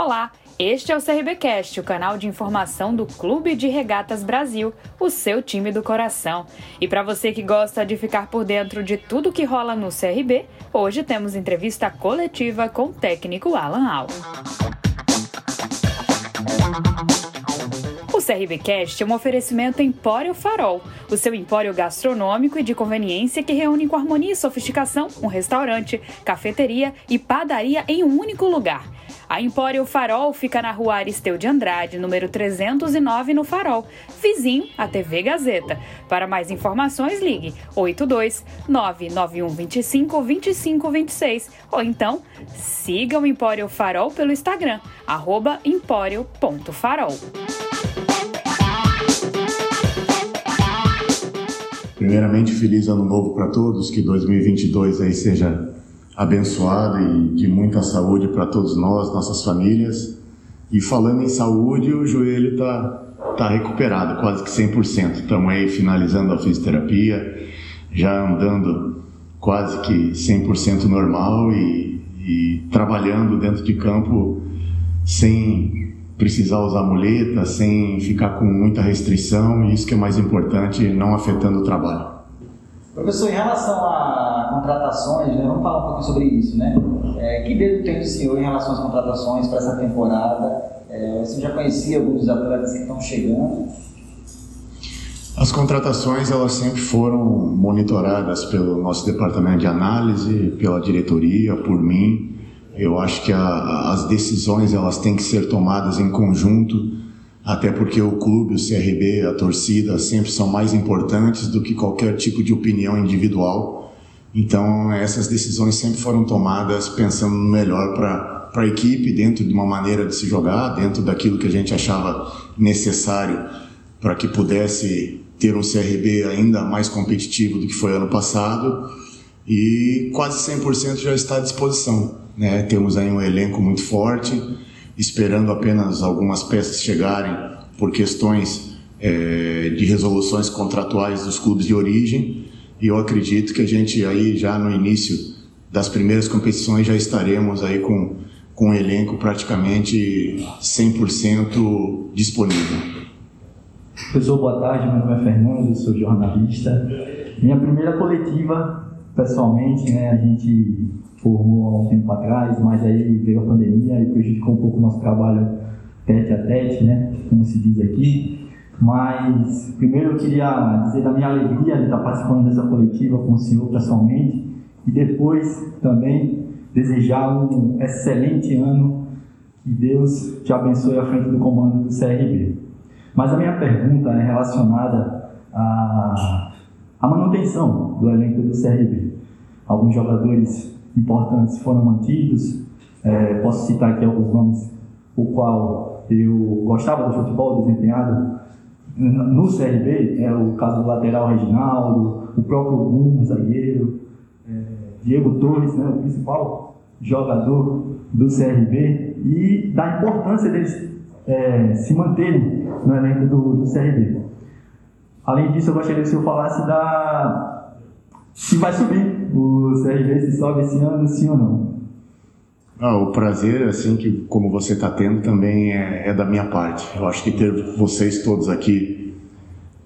Olá, este é o CRBcast, o canal de informação do Clube de Regatas Brasil, o seu time do coração. E para você que gosta de ficar por dentro de tudo que rola no CRB, hoje temos entrevista coletiva com o técnico Alan Al. O CRBcast é um oferecimento Empório Farol, o seu empório gastronômico e de conveniência que reúne com harmonia e sofisticação um restaurante, cafeteria e padaria em um único lugar. A Empório Farol fica na rua Aristeu de Andrade, número 309 no Farol, vizinho à TV Gazeta. Para mais informações, ligue 82 99125 2526 ou então siga o Empório Farol pelo Instagram, arroba empório.farol. Primeiramente, feliz ano novo para todos, que 2022 aí seja abençoado e de muita saúde para todos nós, nossas famílias. E falando em saúde, o joelho tá tá recuperado, quase que 100%. Estamos aí finalizando a fisioterapia, já andando quase que 100% normal e, e trabalhando dentro de campo sem precisar usar muleta, sem ficar com muita restrição, e isso que é mais importante, não afetando o trabalho. Professor, em relação a contratações, né, vamos falar um pouquinho sobre isso, né? É, que dedo tem o senhor em relação às contratações para essa temporada? É, você já conhecia alguns dos atletas que estão chegando? As contratações elas sempre foram monitoradas pelo nosso departamento de análise, pela diretoria, por mim. Eu acho que a, as decisões elas têm que ser tomadas em conjunto, até porque o clube, o CRB, a torcida sempre são mais importantes do que qualquer tipo de opinião individual. Então essas decisões sempre foram tomadas pensando no melhor para a equipe dentro de uma maneira de se jogar, dentro daquilo que a gente achava necessário para que pudesse ter um CRB ainda mais competitivo do que foi ano passado e quase 100% já está à disposição. Né? Temos aí um elenco muito forte, esperando apenas algumas peças chegarem por questões é, de resoluções contratuais dos clubes de origem. E eu acredito que a gente aí já no início das primeiras competições já estaremos aí com, com o elenco praticamente 100% disponível. Professor, boa tarde. Meu nome é Fernando, sou jornalista. Minha primeira coletiva, pessoalmente, né, a gente formou há um tempo atrás, mas aí veio a pandemia e prejudicou um pouco o nosso trabalho tete a tete, né, como se diz aqui. Mas primeiro eu queria dizer da minha alegria de estar participando dessa coletiva com o senhor pessoalmente e depois também desejar um excelente ano, que Deus te abençoe à frente do comando do CRB. Mas a minha pergunta é relacionada à, à manutenção do elenco do CRB. Alguns jogadores importantes foram mantidos. É, posso citar aqui alguns nomes, o qual eu gostava do futebol desempenhado no CRB, é o caso do lateral Reginaldo, o próprio Gum, zagueiro, é, Diego Torres, né, o principal jogador do CRB, e da importância deles é, se manterem no elenco do, do CRB. Além disso, eu gostaria que o senhor falasse da se vai subir o CRB se sobe esse ano, sim ou não? Ah, o prazer, assim, que como você está tendo, também é, é, da minha parte. Eu acho que ter vocês todos aqui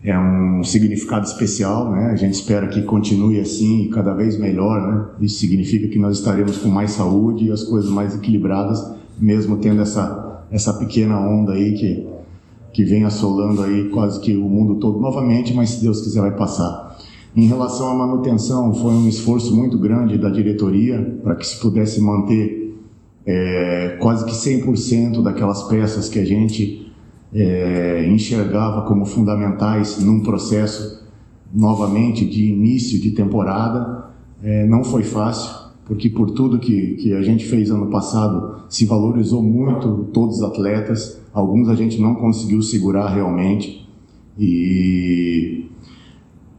é um significado especial, né? A gente espera que continue assim, cada vez melhor, né? Isso significa que nós estaremos com mais saúde e as coisas mais equilibradas, mesmo tendo essa, essa pequena onda aí que, que vem assolando aí quase que o mundo todo novamente, mas se Deus quiser vai passar. Em relação à manutenção, foi um esforço muito grande da diretoria para que se pudesse manter é, quase que 100% daquelas peças que a gente é, enxergava como fundamentais num processo novamente de início de temporada. É, não foi fácil, porque por tudo que, que a gente fez ano passado se valorizou muito todos os atletas, alguns a gente não conseguiu segurar realmente. E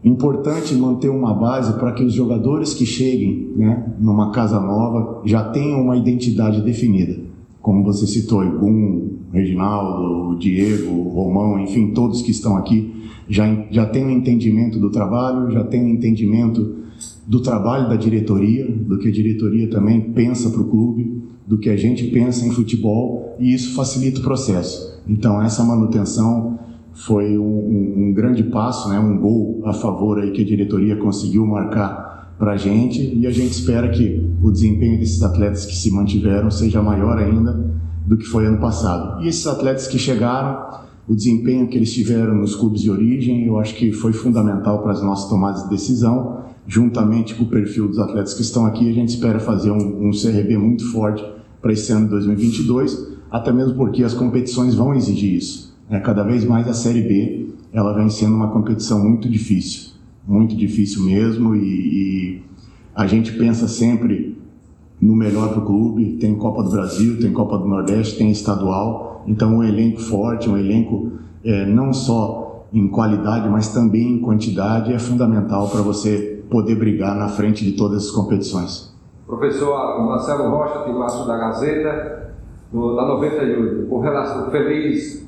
Importante manter uma base para que os jogadores que cheguem né, numa casa nova já tenham uma identidade definida. Como você citou, o Reginaldo, Diego, Romão, enfim, todos que estão aqui já, já têm um entendimento do trabalho, já têm um entendimento do trabalho da diretoria, do que a diretoria também pensa para o clube, do que a gente pensa em futebol e isso facilita o processo. Então essa manutenção foi um, um, um grande passo, né, um gol a favor aí que a diretoria conseguiu marcar para a gente e a gente espera que o desempenho desses atletas que se mantiveram seja maior ainda do que foi ano passado. E esses atletas que chegaram, o desempenho que eles tiveram nos clubes de origem, eu acho que foi fundamental para as nossas tomadas de decisão. Juntamente com o perfil dos atletas que estão aqui, a gente espera fazer um, um CRB muito forte para esse ano de 2022, até mesmo porque as competições vão exigir isso. Né? Cada vez mais a Série B ela vem sendo uma competição muito difícil, muito difícil mesmo, e, e a gente pensa sempre no melhor para o clube. Tem Copa do Brasil, tem Copa do Nordeste, tem estadual. Então, um elenco forte, um elenco é, não só em qualidade, mas também em quantidade é fundamental para você poder brigar na frente de todas as competições. Professor Marcelo Rocha, Timaço da Gazeta, da 98, com relação feliz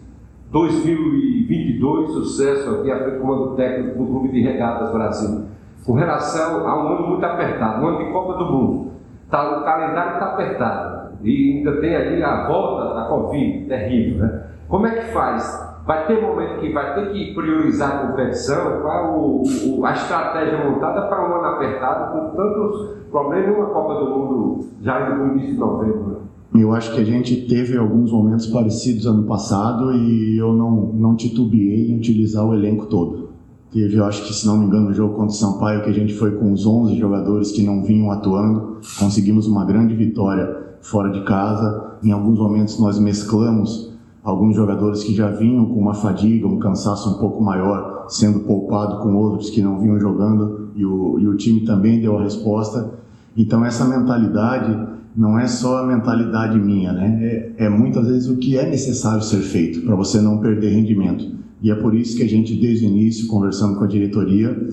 2022, sucesso aqui à frente do comando técnico do Clube de Regatas Brasil. Com relação a um ano muito apertado, um ano de Copa do Mundo. Tá, o calendário está apertado. E ainda tem aqui a volta da Covid, terrível, né? Como é que faz? Vai ter momento que vai ter que priorizar a competição? Qual a estratégia montada para um ano apertado, com tantos problemas e uma Copa do Mundo já no início de novembro? Eu acho que a gente teve alguns momentos parecidos ano passado e eu não, não titubeei em utilizar o elenco todo. Teve, eu acho que, se não me engano, no jogo contra o Sampaio, que a gente foi com os 11 jogadores que não vinham atuando. Conseguimos uma grande vitória fora de casa. Em alguns momentos nós mesclamos alguns jogadores que já vinham com uma fadiga, um cansaço um pouco maior, sendo poupado com outros que não vinham jogando e o, e o time também deu a resposta. Então essa mentalidade não é só a mentalidade minha, né? É, é muitas vezes o que é necessário ser feito para você não perder rendimento. E é por isso que a gente, desde o início, conversando com a diretoria,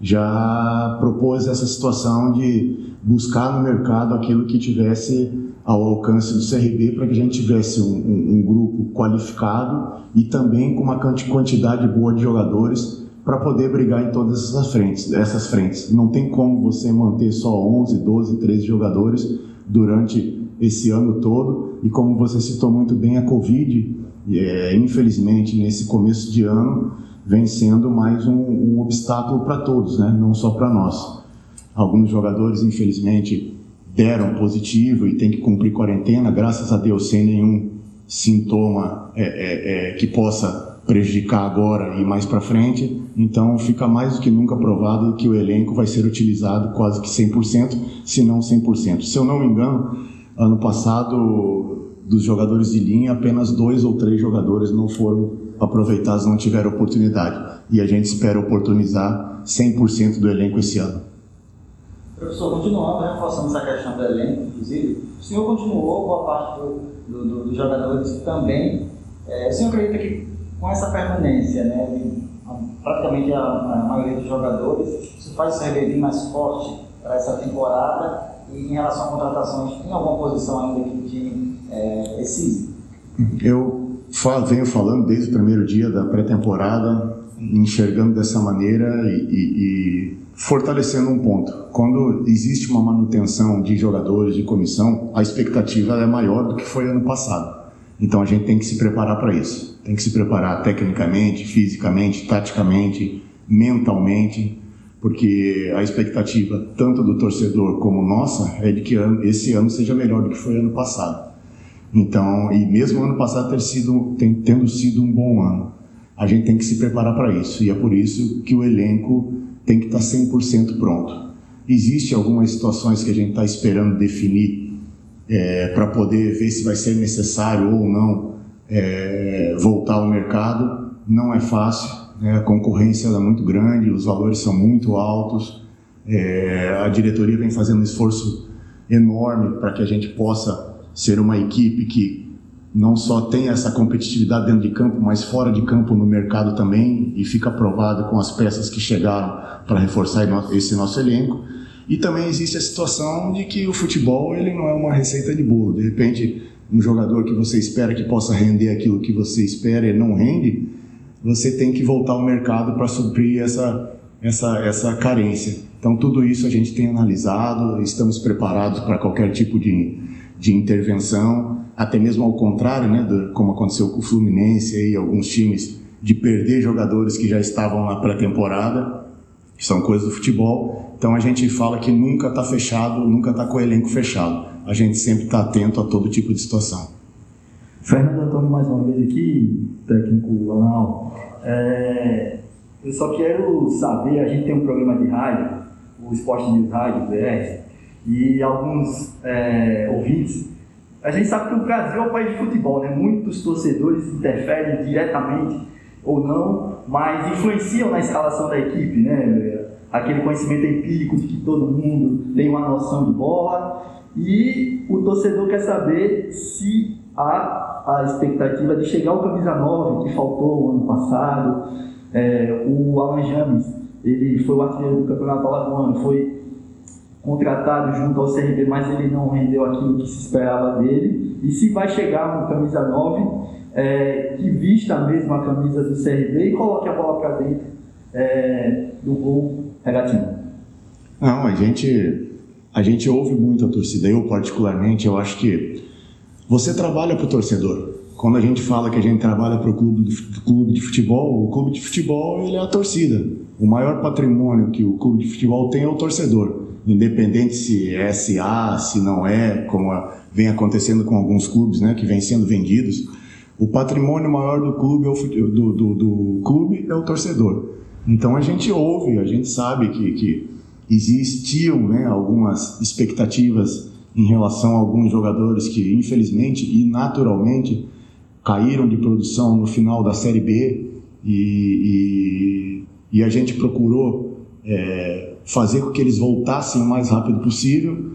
já propôs essa situação de buscar no mercado aquilo que tivesse ao alcance do CRB para que a gente tivesse um, um, um, grupo qualificado e também com uma quantidade boa de jogadores para poder brigar em todas essas frentes, essas frentes. Não tem como você manter só 11, 12, 13 jogadores durante esse ano todo e como você citou muito bem a Covid é, infelizmente, nesse começo de ano, vem sendo mais um, um obstáculo para todos, né? não só para nós. Alguns jogadores, infelizmente, deram positivo e tem que cumprir quarentena, graças a Deus, sem nenhum sintoma é, é, é, que possa prejudicar agora e mais para frente. Então, fica mais do que nunca provado que o elenco vai ser utilizado quase que 100%, se não 100%. Se eu não me engano, ano passado dos jogadores de linha, apenas dois ou três jogadores não foram aproveitados, não tiveram oportunidade. E a gente espera oportunizar 100% do elenco esse ano. Professor, continuando, né, reforçando essa questão do elenco, inclusive, o senhor continuou com a parte do, do, do, dos jogadores também. É, o senhor acredita que com essa permanência, né, de, praticamente a, a, maioria dos jogadores, isso faz o CRB mais forte para essa temporada? E em relação a contratações, tem alguma posição ainda que o time é, esse. Eu venho falando desde o primeiro dia da pré-temporada, enxergando dessa maneira e, e, e, fortalecendo um ponto. Quando existe uma manutenção de jogadores, de comissão, a expectativa é maior do que foi ano passado. Então a gente tem que se preparar para isso. Tem que se preparar tecnicamente, fisicamente, taticamente, mentalmente, porque a expectativa tanto do torcedor como nossa é de que esse ano seja melhor do que foi ano passado. Então, e mesmo ano passado ter sido, tendo sido um bom ano, a gente tem que se preparar para isso. E é por isso que o elenco tem que estar 100% pronto. Existem algumas situações que a gente está esperando definir é, para poder ver se vai ser necessário ou não é, voltar ao mercado. Não é fácil, né? a concorrência é muito grande, os valores são muito altos. É, a diretoria vem fazendo um esforço enorme para que a gente possa ser uma equipe que não só tem essa competitividade dentro de campo, mas fora de campo no mercado também, e fica provado com as peças que chegaram para reforçar esse nosso elenco. E também existe a situação de que o futebol ele não é uma receita de bolo. De repente, um jogador que você espera que possa render aquilo que você espera e não rende, você tem que voltar ao mercado para suprir essa, essa, essa carência. Então, tudo isso a gente tem analisado, estamos preparados para qualquer tipo de, de intervenção, até mesmo ao contrário, né, do, como aconteceu com o Fluminense e alguns times, de perder jogadores que já estavam na pré-temporada, que são coisas do futebol. Então, a gente fala que nunca está fechado, nunca está com o elenco fechado. A gente sempre está atento a todo tipo de situação. Fernando Antônio, mais uma vez aqui, técnico Alan. É, eu só quero saber, a gente tem um programa de rádio, o Esporte News Rádio, BR, e alguns é, ouvintes, a gente sabe que o Brasil é um país de futebol, né? Muitos torcedores interferem diretamente ou não, mas influenciam na escalação da equipe, né? Aquele conhecimento empírico de que todo mundo tem uma noção de bola e o torcedor quer saber se há a expectativa de chegar ao camisa 9 que faltou ano passado, é, o Alan James, ele foi o artilheiro do Campeonato Alagoano, foi contratado junto ao CRB, mas ele não rendeu aquilo que se esperava dele. E se vai chegar no camisa 9, é, que vista mesmo a camisa do CRB e coloque a bola para dentro é, do gol regatino. Não, a gente, a gente ouve muito a torcida. Eu, particularmente, eu acho que você trabalha para o torcedor. Quando a gente fala que a gente trabalha para o clube, clube de futebol, o clube de futebol ele é a torcida. O maior patrimônio que o clube de futebol tem é o torcedor. Independente se é SA, se não é, como vem acontecendo com alguns clubes né, que vêm sendo vendidos. O patrimônio maior do clube, é o, do, do, do clube é o torcedor. Então a gente ouve, a gente sabe que, que existiam né, algumas expectativas em relação a alguns jogadores que, infelizmente e naturalmente, caíram de produção no final da Série B e, e, e a gente procurou é, fazer com que eles voltassem o mais rápido possível.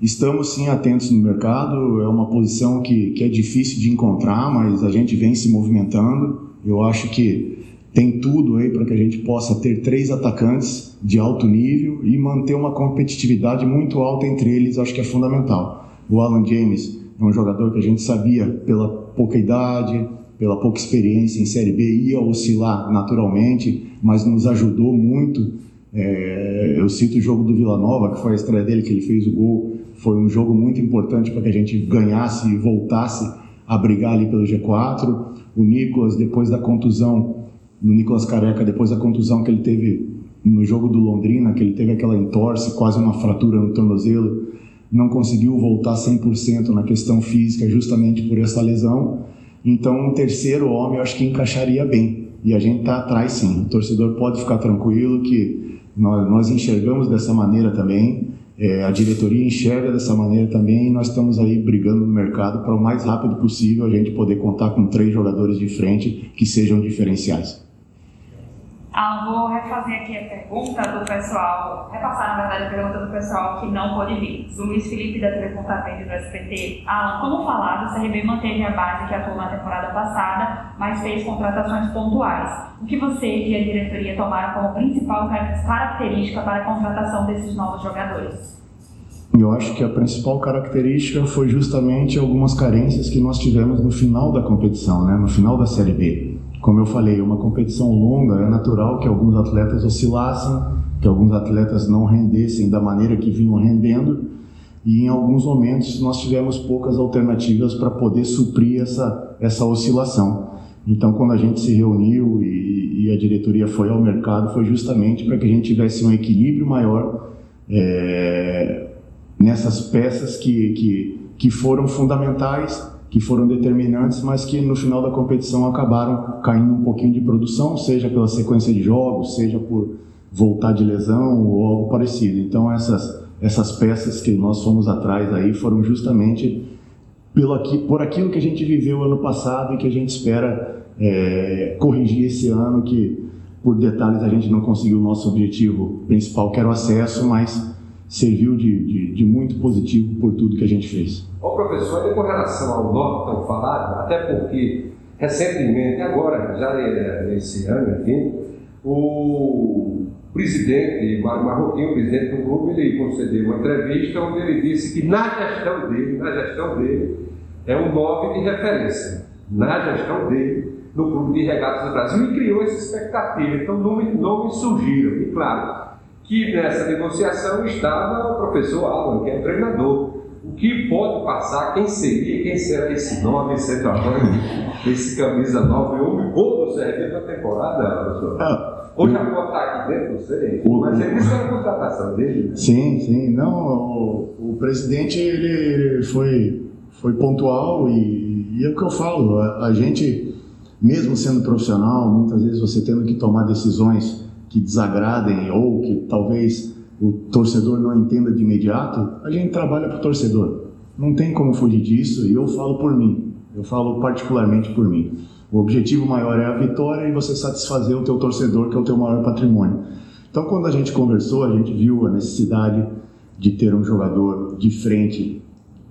Estamos sim atentos no mercado, é uma posição que, que é difícil de encontrar, mas a gente vem se movimentando. Eu acho que tem tudo aí para que a gente possa ter três atacantes de alto nível e manter uma competitividade muito alta entre eles, acho que é fundamental. O Alan James é um jogador que a gente sabia pela pouca idade, pela pouca experiência em Série B, ia oscilar naturalmente, mas nos ajudou muito. É, eu cito o jogo do Vila Nova, que foi a estreia dele, que ele fez o gol. Foi um jogo muito importante para que a gente ganhasse e voltasse a brigar ali pelo G4. O Nicolas, depois da contusão, no Nicolas Careca, depois da contusão que ele teve no jogo do Londrina, que ele teve aquela entorse, quase uma fratura no tornozelo, não conseguiu voltar 100% na questão física justamente por essa lesão. Então, um terceiro homem eu acho que encaixaria bem. E a gente está atrás sim. O torcedor pode ficar tranquilo que nós, nós enxergamos dessa maneira também. É, a diretoria enxerga dessa maneira também e nós estamos aí brigando no mercado para o mais rápido possível a gente poder contar com três jogadores de frente que sejam diferenciais. Ah, vou refazer aqui a pergunta do pessoal, repassar na verdade a pergunta do pessoal que não pôde vir. Luiz Felipe da TV Pontapé do SPT. Alan, como falado, o CRB manteve a base que atuou na temporada passada, mas fez contratações pontuais. O que você e a diretoria tomaram como principal característica para a contratação desses novos jogadores? Eu acho que a principal característica foi justamente algumas carências que nós tivemos no final da competição, né? no final da Série B. Como eu falei, uma competição longa, é natural que alguns atletas oscilassem, que alguns atletas não rendessem da maneira que vinham rendendo, e em alguns momentos nós tivemos poucas alternativas para poder suprir essa, essa oscilação. Então, quando a gente se reuniu e, e a diretoria foi ao mercado, foi justamente para que a gente tivesse um equilíbrio maior é, nessas peças que, que, que foram fundamentais que foram determinantes, mas que no final da competição acabaram caindo um pouquinho de produção, seja pela sequência de jogos, seja por voltar de lesão ou algo parecido. Então essas essas peças que nós fomos atrás aí foram justamente pelo aqui, por aquilo que a gente viveu ano passado e que a gente espera é, corrigir esse ano, que por detalhes a gente não conseguiu o nosso objetivo principal, que era o acesso, mas serviu de, de, de muito positivo por tudo que a gente fez. Ô professor, com relação ao norte tão falado, até porque recentemente, agora, já nesse ano aqui, o presidente, Marroquinho, o presidente do clube, ele concedeu uma entrevista onde ele disse que na gestão dele, na gestão dele, é um nome de referência. Na gestão dele, no clube de regatas do Brasil, e criou essa expectativa. Então, nomes, nomes surgiram. E claro, que nessa negociação estava o professor Alan, que é treinador. O que pode passar, quem seria, quem será esse nome centroavante, esse camisa nova e homem bom do CRB da temporada, professor? Ah, Ou já pode estar aqui dentro, não sei. O, mas ele disse que era a contratação dele. Né? Sim, sim. Não, o, o presidente ele foi, foi pontual e, e, é o que eu falo, a, a gente, mesmo sendo profissional, muitas vezes você tendo que tomar decisões que desagradem ou que talvez o torcedor não entenda de imediato, a gente trabalha para o torcedor. Não tem como fugir disso e eu falo por mim. Eu falo particularmente por mim. O objetivo maior é a vitória e você satisfazer o teu torcedor, que é o teu maior patrimônio. Então, quando a gente conversou, a gente viu a necessidade de ter um jogador de frente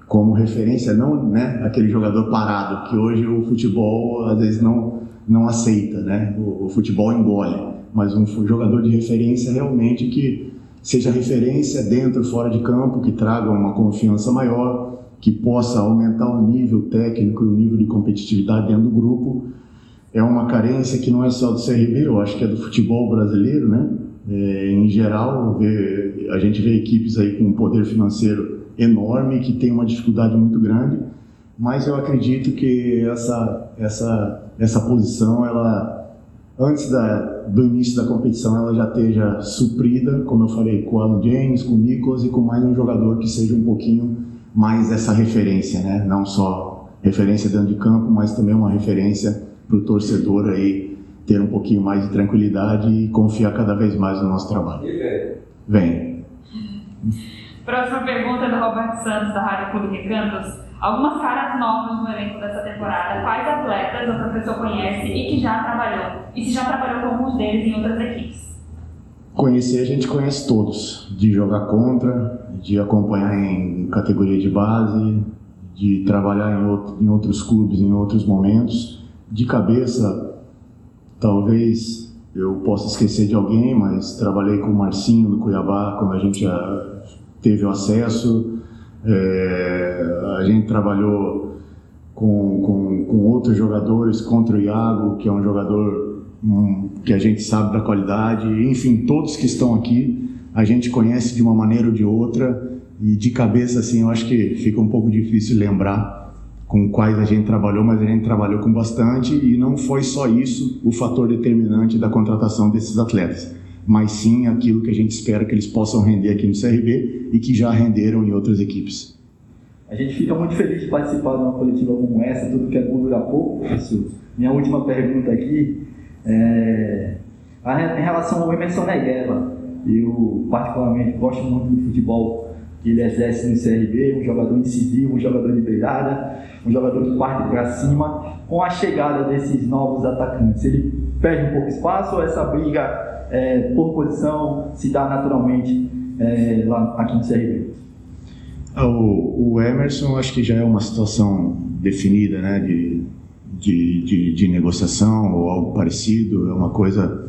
como referência, não né, aquele jogador parado, que hoje o futebol às vezes não, não aceita, né? o, o futebol engole mas um jogador de referência realmente que seja referência dentro e fora de campo, que traga uma confiança maior, que possa aumentar o nível técnico e o nível de competitividade dentro do grupo. É uma carência que não é só do CRB, eu acho que é do futebol brasileiro, né? É, em geral, vê, a gente vê equipes aí com um poder financeiro enorme que tem uma dificuldade muito grande, mas eu acredito que essa essa essa posição ela antes da, do início da competição ela já esteja suprida, como eu falei, com o Alan James, com o Nicholas e com mais um jogador que seja um pouquinho mais essa referência, né? Não só referência dentro de campo, mas também uma referência para o torcedor aí ter um pouquinho mais de tranquilidade e confiar cada vez mais no nosso trabalho. Vem. Próxima pergunta é do Roberto Santos, da Rádio Clube Recantos. Algumas caras novas no elenco dessa temporada, quais atletas o professor conhece e que já trabalhou? E se já trabalhou com alguns deles em outras equipes? Conhecer a gente conhece todos, de jogar contra, de acompanhar em categoria de base, de trabalhar em, outro, em outros clubes em outros momentos. De cabeça, talvez eu possa esquecer de alguém, mas trabalhei com o Marcinho do Cuiabá quando a gente teve o acesso é, a gente trabalhou com, com, com, outros jogadores contra o Iago, que é um jogador um, que a gente sabe da qualidade. Enfim, todos que estão aqui a gente conhece de uma maneira ou de outra. E de cabeça, assim, eu acho que fica um pouco difícil lembrar com quais a gente trabalhou, mas a gente trabalhou com bastante e não foi só isso o fator determinante da contratação desses atletas mas sim aquilo que a gente espera que eles possam render aqui no CRB e que já renderam em outras equipes. A gente fica muito feliz de participar de uma coletiva como essa, tudo que é bom dura pouco, professor. Minha última pergunta aqui é em relação ao Emerson Negueba. Eu, particularmente, gosto muito do futebol que ele exerce no CRB, um jogador incisivo, um jogador de beirada, um jogador que parte para cima. Com a chegada desses novos atacantes, ele perde um pouco espaço ou essa briga é, por posição se dá naturalmente é, lá aqui no CRB? Ah, o, o, Emerson acho que já é uma situação definida, né, de, de, de, de negociação ou algo parecido, é uma coisa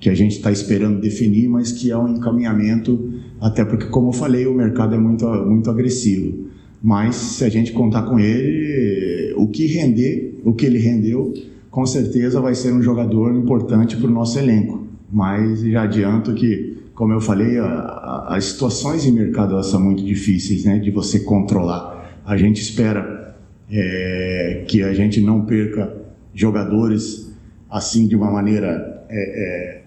que a gente está esperando definir, mas que é um encaminhamento, até porque, como eu falei, o mercado é muito, muito agressivo. Mas se a gente contar com ele, o que render, o que ele rendeu, com certeza vai ser um jogador importante para o nosso elenco mas já adianto que, como eu falei, a, a, as situações em mercado são muito difíceis né, de você controlar. A gente espera é, que a gente não perca jogadores assim de uma maneira é, é,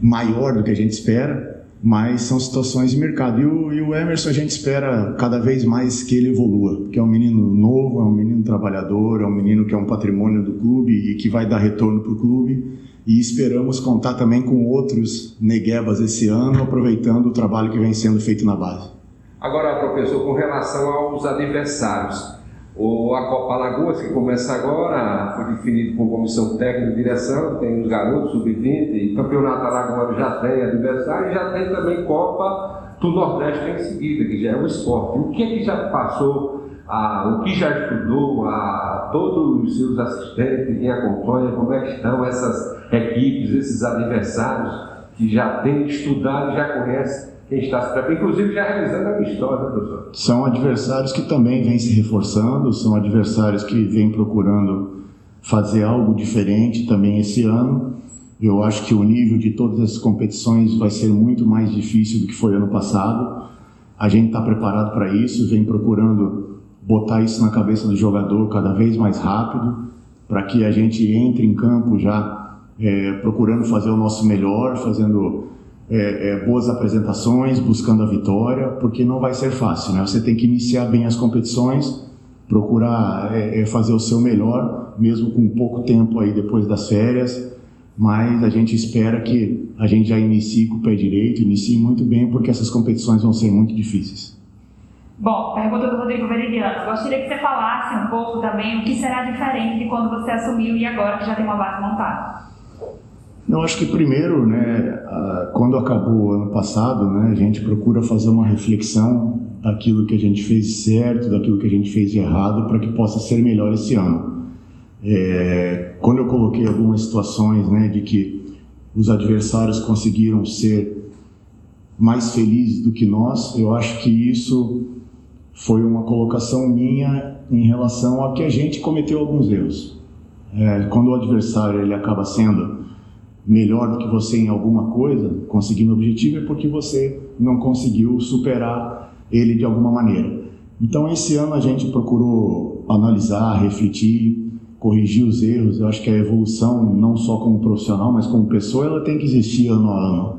maior do que a gente espera, mas são situações de mercado. E o, e o, Emerson a gente espera cada vez mais que ele evolua, que é um menino novo, é um menino trabalhador, é um menino que é um patrimônio do clube e que vai dar retorno para o clube e esperamos contar também com outros Neguebas esse ano, aproveitando o trabalho que vem sendo feito na base. Agora, professor, com relação aos adversários, o, a Copa Alagoas, que começa agora, foi definido com comissão técnica e direção, tem os garotos sub-20, Campeonato Alagoas já tem adversário e já tem também Copa do Nordeste em seguida, que já é o esporte. O que, é que já passou a, o que já estudou, a todos os seus assistentes, quem acompanha, como é que estão essas equipes, esses adversários que já têm estudado já conhecem quem está se preparando, inclusive já realizando a história, né, professor? São adversários que também vêm se reforçando, são adversários que vêm procurando fazer algo diferente também esse ano. Eu acho que o nível de todas as competições vai ser muito mais difícil do que foi ano passado. A gente está preparado para isso, vem procurando botar isso na cabeça do jogador cada vez mais rápido, para que a gente entre em campo já é, procurando fazer o nosso melhor, fazendo é, é, boas apresentações, buscando a vitória, porque não vai ser fácil, né? Você tem que iniciar bem as competições, procurar é, é, fazer o seu melhor, mesmo com pouco tempo aí depois das férias, mas a gente espera que a gente já inicie com o pé direito, inicie muito bem, porque essas competições vão ser muito difíceis. Bom, pergunta do Rodrigo Veridiano. Gostaria que você falasse um pouco também o que será diferente de quando você assumiu e agora que já tem uma base montada. Eu acho que primeiro, né, quando acabou o ano passado, né, a gente procura fazer uma reflexão daquilo que a gente fez certo, daquilo que a gente fez errado, para que possa ser melhor esse ano. É, quando eu coloquei algumas situações, né, de que os adversários conseguiram ser mais felizes do que nós, eu acho que isso foi uma colocação minha em relação a que a gente cometeu alguns erros. É, quando o adversário ele acaba sendo melhor do que você em alguma coisa, conseguindo o objetivo, é porque você não conseguiu superar ele de alguma maneira. Então, esse ano a gente procurou analisar, refletir, corrigir os erros. Eu acho que a evolução, não só como profissional, mas como pessoa, ela tem que existir ano a ano.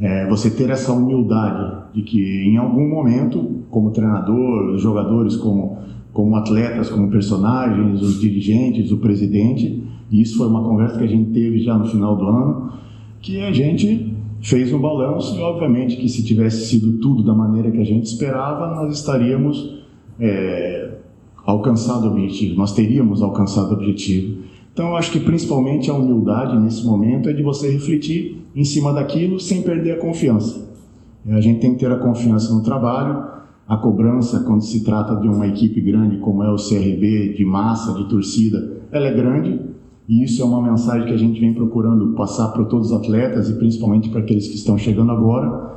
É, você ter essa humildade de que em algum momento, como treinador, jogadores como, como atletas, como personagens, os dirigentes, o presidente, e isso foi uma conversa que a gente teve já no final do ano, que a gente fez um balanço e obviamente que se tivesse sido tudo da maneira que a gente esperava, nós estaríamos é, alcançado o objetivo, nós teríamos alcançado o objetivo. Então eu acho que principalmente a humildade nesse momento é de você refletir em cima daquilo sem perder a confiança. A gente tem que ter a confiança no trabalho, a cobrança quando se trata de uma equipe grande como é o CRB, de massa, de torcida, ela é grande, e isso é uma mensagem que a gente vem procurando passar para todos os atletas e principalmente para aqueles que estão chegando agora.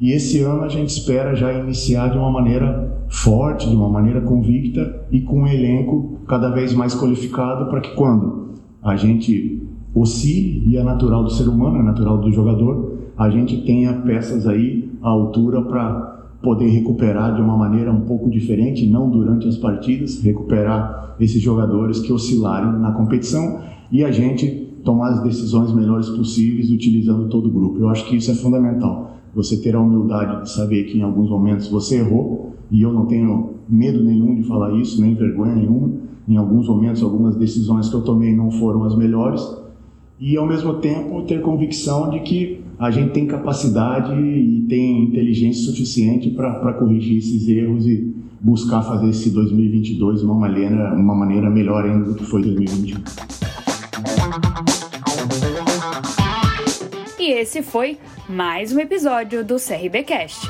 E esse ano a gente espera já iniciar de uma maneira forte, de uma maneira convicta e com um elenco cada vez mais qualificado para que quando a gente oscile, e é natural do ser humano, é natural do jogador, a gente tenha peças aí à altura para poder recuperar de uma maneira um pouco diferente, não durante as partidas, recuperar esses jogadores que oscilarem na competição e a gente tomar as decisões melhores possíveis utilizando todo o grupo. Eu acho que isso é fundamental. Você ter a humildade de saber que em alguns momentos você errou, e eu não tenho medo nenhum de falar isso, nem vergonha nenhuma. Em alguns momentos, algumas decisões que eu tomei não foram as melhores, e ao mesmo tempo ter convicção de que a gente tem capacidade e tem inteligência suficiente para corrigir esses erros e buscar fazer esse 2022 de uma maneira, uma maneira melhor ainda do que foi 2021. E esse foi mais um episódio do CRBcast.